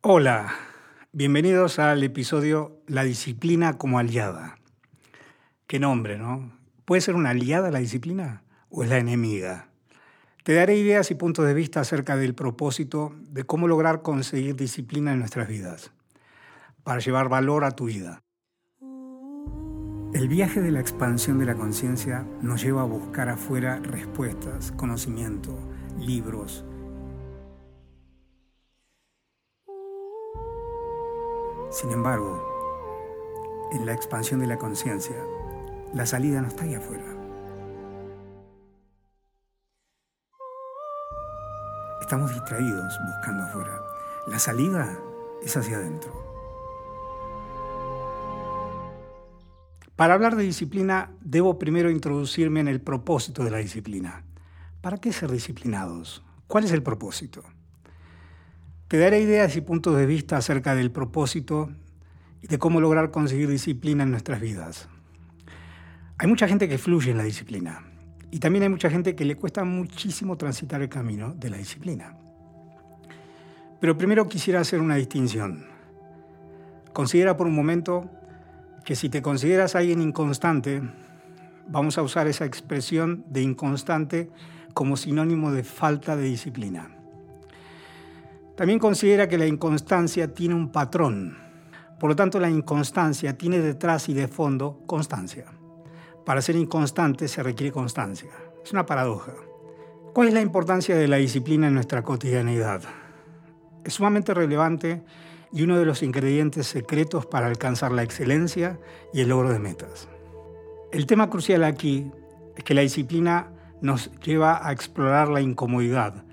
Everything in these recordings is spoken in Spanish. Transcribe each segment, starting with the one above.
Hola, bienvenidos al episodio La disciplina como aliada. Qué nombre, ¿no? ¿Puede ser una aliada la disciplina o es la enemiga? Te daré ideas y puntos de vista acerca del propósito de cómo lograr conseguir disciplina en nuestras vidas, para llevar valor a tu vida. El viaje de la expansión de la conciencia nos lleva a buscar afuera respuestas, conocimiento, libros, Sin embargo, en la expansión de la conciencia, la salida no está ahí afuera. Estamos distraídos buscando afuera. La salida es hacia adentro. Para hablar de disciplina, debo primero introducirme en el propósito de la disciplina. ¿Para qué ser disciplinados? ¿Cuál es el propósito? Te daré ideas y puntos de vista acerca del propósito y de cómo lograr conseguir disciplina en nuestras vidas. Hay mucha gente que fluye en la disciplina y también hay mucha gente que le cuesta muchísimo transitar el camino de la disciplina. Pero primero quisiera hacer una distinción. Considera por un momento que si te consideras alguien inconstante, vamos a usar esa expresión de inconstante como sinónimo de falta de disciplina. También considera que la inconstancia tiene un patrón. Por lo tanto, la inconstancia tiene detrás y de fondo constancia. Para ser inconstante se requiere constancia. Es una paradoja. ¿Cuál es la importancia de la disciplina en nuestra cotidianidad? Es sumamente relevante y uno de los ingredientes secretos para alcanzar la excelencia y el logro de metas. El tema crucial aquí es que la disciplina nos lleva a explorar la incomodidad,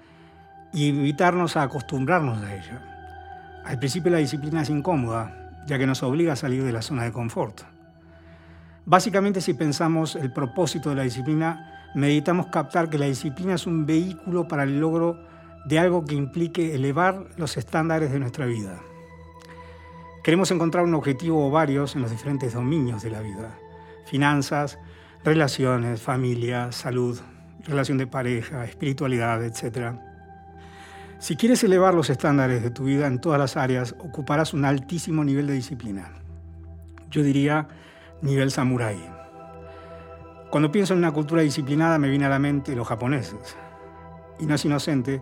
y evitarnos a acostumbrarnos a ella. Al principio la disciplina es incómoda, ya que nos obliga a salir de la zona de confort. Básicamente si pensamos el propósito de la disciplina, meditamos captar que la disciplina es un vehículo para el logro de algo que implique elevar los estándares de nuestra vida. Queremos encontrar un objetivo o varios en los diferentes dominios de la vida. Finanzas, relaciones, familia, salud, relación de pareja, espiritualidad, etc. Si quieres elevar los estándares de tu vida en todas las áreas, ocuparás un altísimo nivel de disciplina. Yo diría nivel samurái. Cuando pienso en una cultura disciplinada me viene a la mente los japoneses. Y no es inocente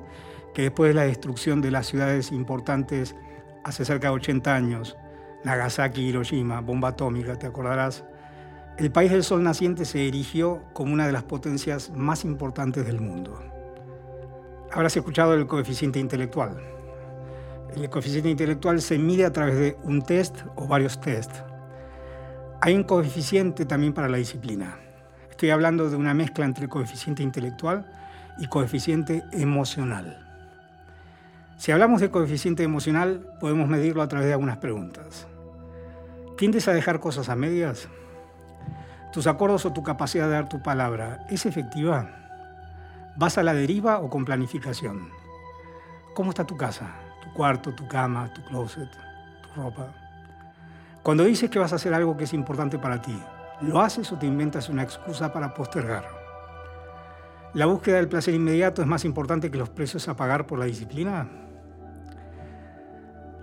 que después de la destrucción de las ciudades importantes hace cerca de 80 años, Nagasaki, Hiroshima, bomba atómica, te acordarás, el país del sol naciente se erigió como una de las potencias más importantes del mundo. Habrás escuchado el coeficiente intelectual. El coeficiente intelectual se mide a través de un test o varios test. Hay un coeficiente también para la disciplina. Estoy hablando de una mezcla entre coeficiente intelectual y coeficiente emocional. Si hablamos de coeficiente emocional, podemos medirlo a través de algunas preguntas. ¿Tiendes a dejar cosas a medias? ¿Tus acuerdos o tu capacidad de dar tu palabra es efectiva? ¿Vas a la deriva o con planificación? ¿Cómo está tu casa? Tu cuarto, tu cama, tu closet, tu ropa. Cuando dices que vas a hacer algo que es importante para ti, ¿lo haces o te inventas una excusa para postergar? ¿La búsqueda del placer inmediato es más importante que los precios a pagar por la disciplina?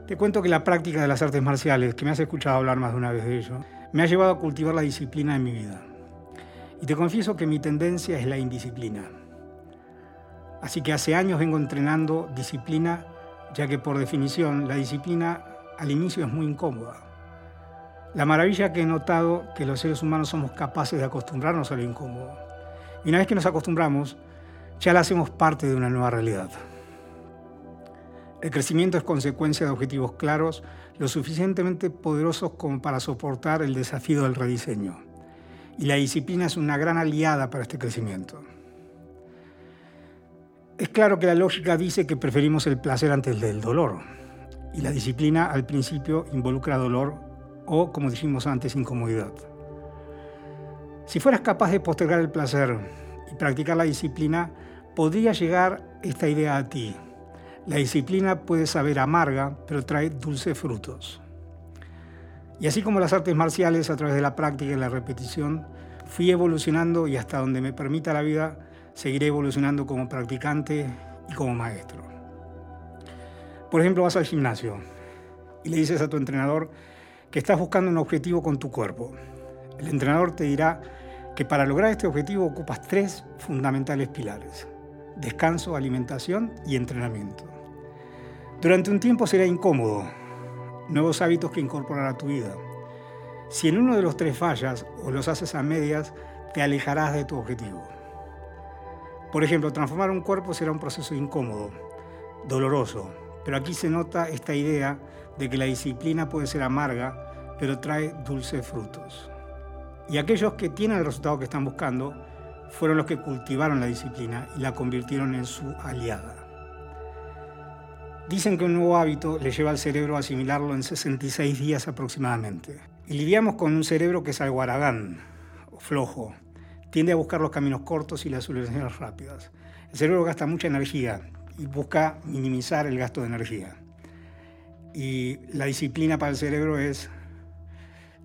Te cuento que la práctica de las artes marciales, que me has escuchado hablar más de una vez de ello, me ha llevado a cultivar la disciplina en mi vida. Y te confieso que mi tendencia es la indisciplina. Así que hace años vengo entrenando disciplina, ya que por definición la disciplina al inicio es muy incómoda. La maravilla que he notado que los seres humanos somos capaces de acostumbrarnos a lo incómodo. Y una vez que nos acostumbramos, ya la hacemos parte de una nueva realidad. El crecimiento es consecuencia de objetivos claros, lo suficientemente poderosos como para soportar el desafío del rediseño. Y la disciplina es una gran aliada para este crecimiento. Es claro que la lógica dice que preferimos el placer antes del dolor. Y la disciplina al principio involucra dolor o, como dijimos antes, incomodidad. Si fueras capaz de postergar el placer y practicar la disciplina, podría llegar esta idea a ti. La disciplina puede saber amarga, pero trae dulces frutos. Y así como las artes marciales, a través de la práctica y la repetición, fui evolucionando y hasta donde me permita la vida, seguiré evolucionando como practicante y como maestro. Por ejemplo, vas al gimnasio y le dices a tu entrenador que estás buscando un objetivo con tu cuerpo. El entrenador te dirá que para lograr este objetivo ocupas tres fundamentales pilares. Descanso, alimentación y entrenamiento. Durante un tiempo será incómodo, nuevos hábitos que incorporar a tu vida. Si en uno de los tres fallas o los haces a medias, te alejarás de tu objetivo. Por ejemplo, transformar un cuerpo será un proceso incómodo, doloroso, pero aquí se nota esta idea de que la disciplina puede ser amarga, pero trae dulces frutos. Y aquellos que tienen el resultado que están buscando fueron los que cultivaron la disciplina y la convirtieron en su aliada. Dicen que un nuevo hábito le lleva al cerebro a asimilarlo en 66 días aproximadamente. Y lidiamos con un cerebro que es algo aragán, flojo. Tiende a buscar los caminos cortos y las soluciones rápidas. El cerebro gasta mucha energía y busca minimizar el gasto de energía. Y la disciplina para el cerebro es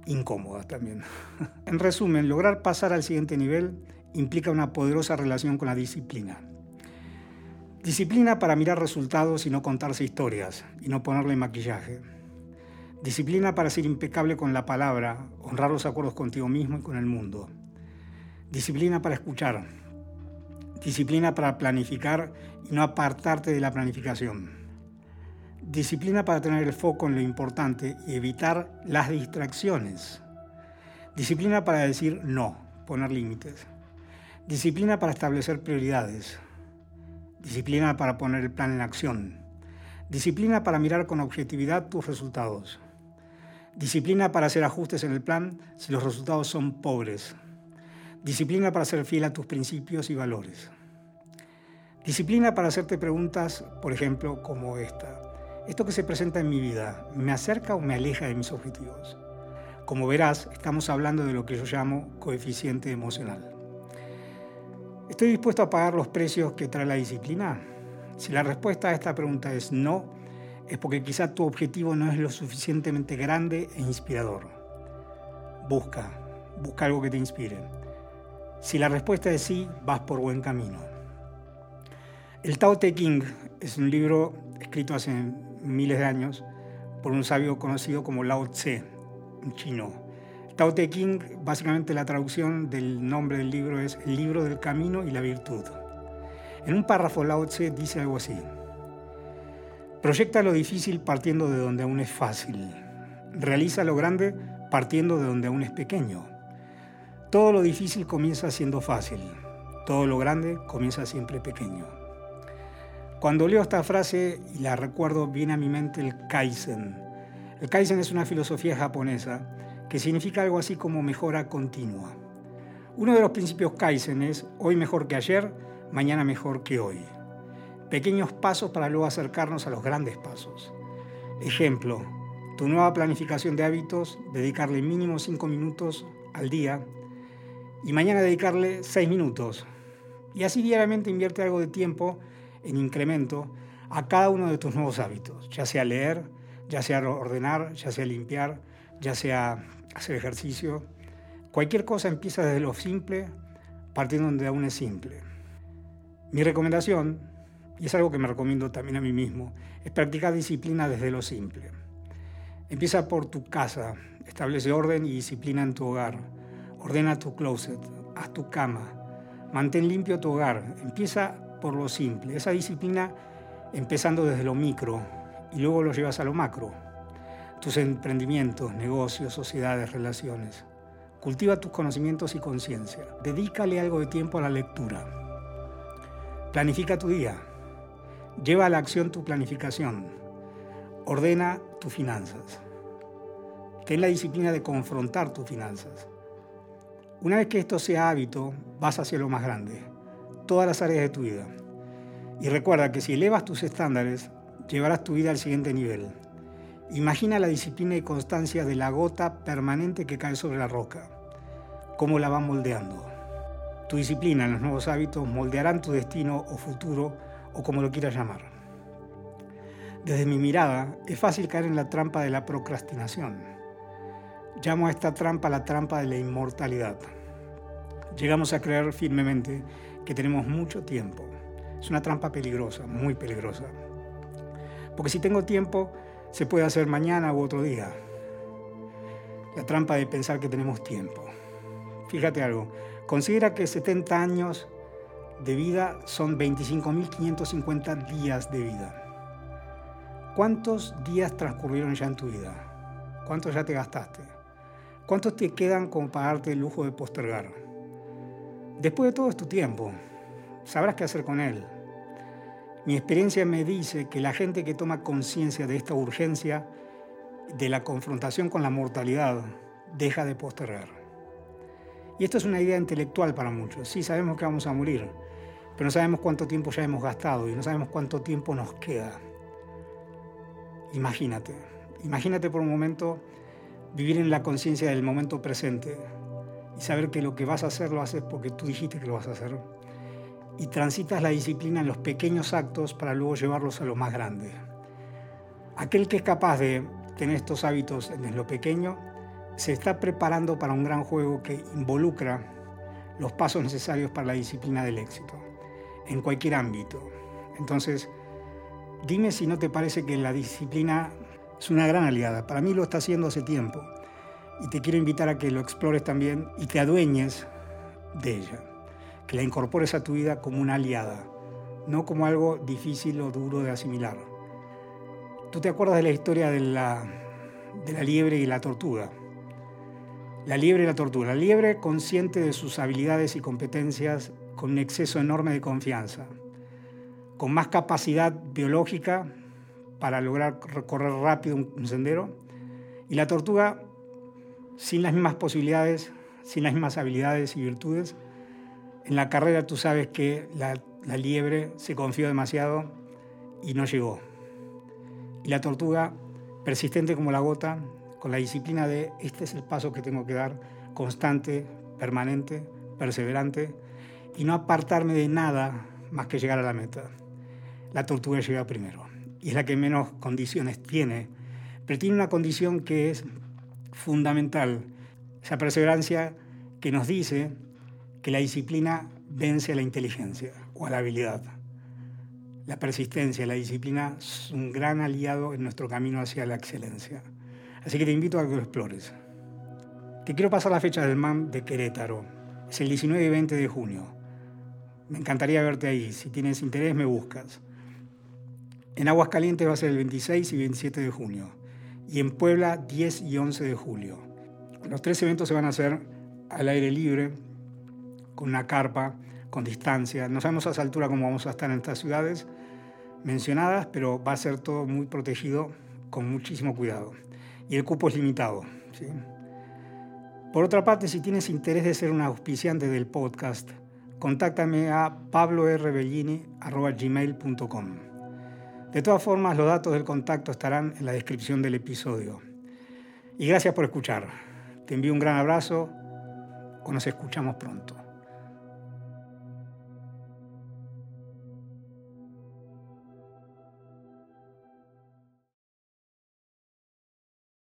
incómoda también. en resumen, lograr pasar al siguiente nivel implica una poderosa relación con la disciplina. Disciplina para mirar resultados y no contarse historias y no ponerle maquillaje. Disciplina para ser impecable con la palabra, honrar los acuerdos contigo mismo y con el mundo. Disciplina para escuchar. Disciplina para planificar y no apartarte de la planificación. Disciplina para tener el foco en lo importante y evitar las distracciones. Disciplina para decir no, poner límites. Disciplina para establecer prioridades. Disciplina para poner el plan en acción. Disciplina para mirar con objetividad tus resultados. Disciplina para hacer ajustes en el plan si los resultados son pobres. Disciplina para ser fiel a tus principios y valores. Disciplina para hacerte preguntas, por ejemplo, como esta. ¿Esto que se presenta en mi vida me acerca o me aleja de mis objetivos? Como verás, estamos hablando de lo que yo llamo coeficiente emocional. ¿Estoy dispuesto a pagar los precios que trae la disciplina? Si la respuesta a esta pregunta es no, es porque quizá tu objetivo no es lo suficientemente grande e inspirador. Busca, busca algo que te inspire. Si la respuesta es sí, vas por buen camino. El Tao Te Ching es un libro escrito hace miles de años por un sabio conocido como Lao Tse, un chino Tao Te Ching, básicamente la traducción del nombre del libro es El libro del camino y la virtud. En un párrafo Lao Tse dice algo así. Proyecta lo difícil partiendo de donde aún es fácil. Realiza lo grande partiendo de donde aún es pequeño. Todo lo difícil comienza siendo fácil. Todo lo grande comienza siempre pequeño. Cuando leo esta frase y la recuerdo, viene a mi mente el Kaizen. El Kaizen es una filosofía japonesa que significa algo así como mejora continua. Uno de los principios Kaizen es hoy mejor que ayer, mañana mejor que hoy. Pequeños pasos para luego acercarnos a los grandes pasos. Ejemplo, tu nueva planificación de hábitos, dedicarle mínimo 5 minutos al día y mañana dedicarle 6 minutos. Y así diariamente invierte algo de tiempo en incremento a cada uno de tus nuevos hábitos, ya sea leer, ya sea ordenar, ya sea limpiar, ya sea hacer ejercicio. Cualquier cosa empieza desde lo simple, partiendo donde aún es simple. Mi recomendación, y es algo que me recomiendo también a mí mismo, es practicar disciplina desde lo simple. Empieza por tu casa, establece orden y disciplina en tu hogar. Ordena tu closet, haz tu cama, mantén limpio tu hogar. Empieza por lo simple. Esa disciplina empezando desde lo micro y luego lo llevas a lo macro tus emprendimientos, negocios, sociedades, relaciones. Cultiva tus conocimientos y conciencia. Dedícale algo de tiempo a la lectura. Planifica tu día. Lleva a la acción tu planificación. Ordena tus finanzas. Ten la disciplina de confrontar tus finanzas. Una vez que esto sea hábito, vas hacia lo más grande, todas las áreas de tu vida. Y recuerda que si elevas tus estándares, llevarás tu vida al siguiente nivel. Imagina la disciplina y constancia de la gota permanente que cae sobre la roca, cómo la va moldeando. Tu disciplina en los nuevos hábitos moldearán tu destino o futuro o como lo quieras llamar. Desde mi mirada, es fácil caer en la trampa de la procrastinación. Llamo a esta trampa la trampa de la inmortalidad. Llegamos a creer firmemente que tenemos mucho tiempo. Es una trampa peligrosa, muy peligrosa Porque si tengo tiempo, se puede hacer mañana u otro día. La trampa de pensar que tenemos tiempo. Fíjate algo, considera que 70 años de vida son 25.550 días de vida. ¿Cuántos días transcurrieron ya en tu vida? ¿Cuántos ya te gastaste? ¿Cuántos te quedan como para darte el lujo de postergar? Después de todo es tu tiempo. Sabrás qué hacer con él. Mi experiencia me dice que la gente que toma conciencia de esta urgencia, de la confrontación con la mortalidad, deja de postergar. Y esto es una idea intelectual para muchos. Sí, sabemos que vamos a morir, pero no sabemos cuánto tiempo ya hemos gastado y no sabemos cuánto tiempo nos queda. Imagínate, imagínate por un momento vivir en la conciencia del momento presente y saber que lo que vas a hacer lo haces porque tú dijiste que lo vas a hacer. Y transitas la disciplina en los pequeños actos para luego llevarlos a lo más grande. Aquel que es capaz de tener estos hábitos en lo pequeño se está preparando para un gran juego que involucra los pasos necesarios para la disciplina del éxito, en cualquier ámbito. Entonces, Dime si no te parece que la disciplina es una gran aliada. Para mí lo está haciendo hace tiempo. Y te quiero invitar a que lo explores también y te adueñes de ella. Que la incorpores a tu vida como una aliada, no como algo difícil o duro de asimilar. ¿Tú te acuerdas de la historia de la, de la liebre y la tortuga? La liebre y la tortuga. La liebre consciente de sus habilidades y competencias con un exceso enorme de confianza con más capacidad biológica para lograr recorrer rápido un sendero, y la tortuga sin las mismas posibilidades, sin las mismas habilidades y virtudes. En la carrera tú sabes que la, liebre se confió demasiado y no llegó. Y la tortuga, persistente como la gota, con la disciplina de este es el paso que tengo que dar, constante, permanente, perseverante, y no apartarme de nada más que llegar a la meta la tortuga llega primero y es la que menos condiciones tiene, pero tiene una condición que es fundamental, esa perseverancia que nos dice que la disciplina vence a la inteligencia o a la habilidad. La persistencia, la disciplina es un gran aliado en nuestro camino hacia la excelencia. Así que te invito a que lo explores. Te quiero pasar la fecha del MAM de Querétaro. Es el 19 y 20 de junio. Me encantaría verte ahí. Si tienes interés, me buscas. En Aguascalientes va a ser el 26 y 27 de junio. Y en Puebla 10 y 11 de julio. Los tres eventos se van a hacer al aire libre, con una carpa, con distancia. No sabemos a esa altura cómo vamos a estar en estas ciudades mencionadas, pero va a ser todo muy protegido con muchísimo cuidado. Y el cupo es limitado. Por otra parte, si tienes interés de ser un auspiciante del podcast, contáctame a pablobellini.gmail.com. De todas formas, los datos del contacto estarán en la descripción del episodio. Y gracias por escuchar. Te envío un gran abrazo o nos escuchamos pronto.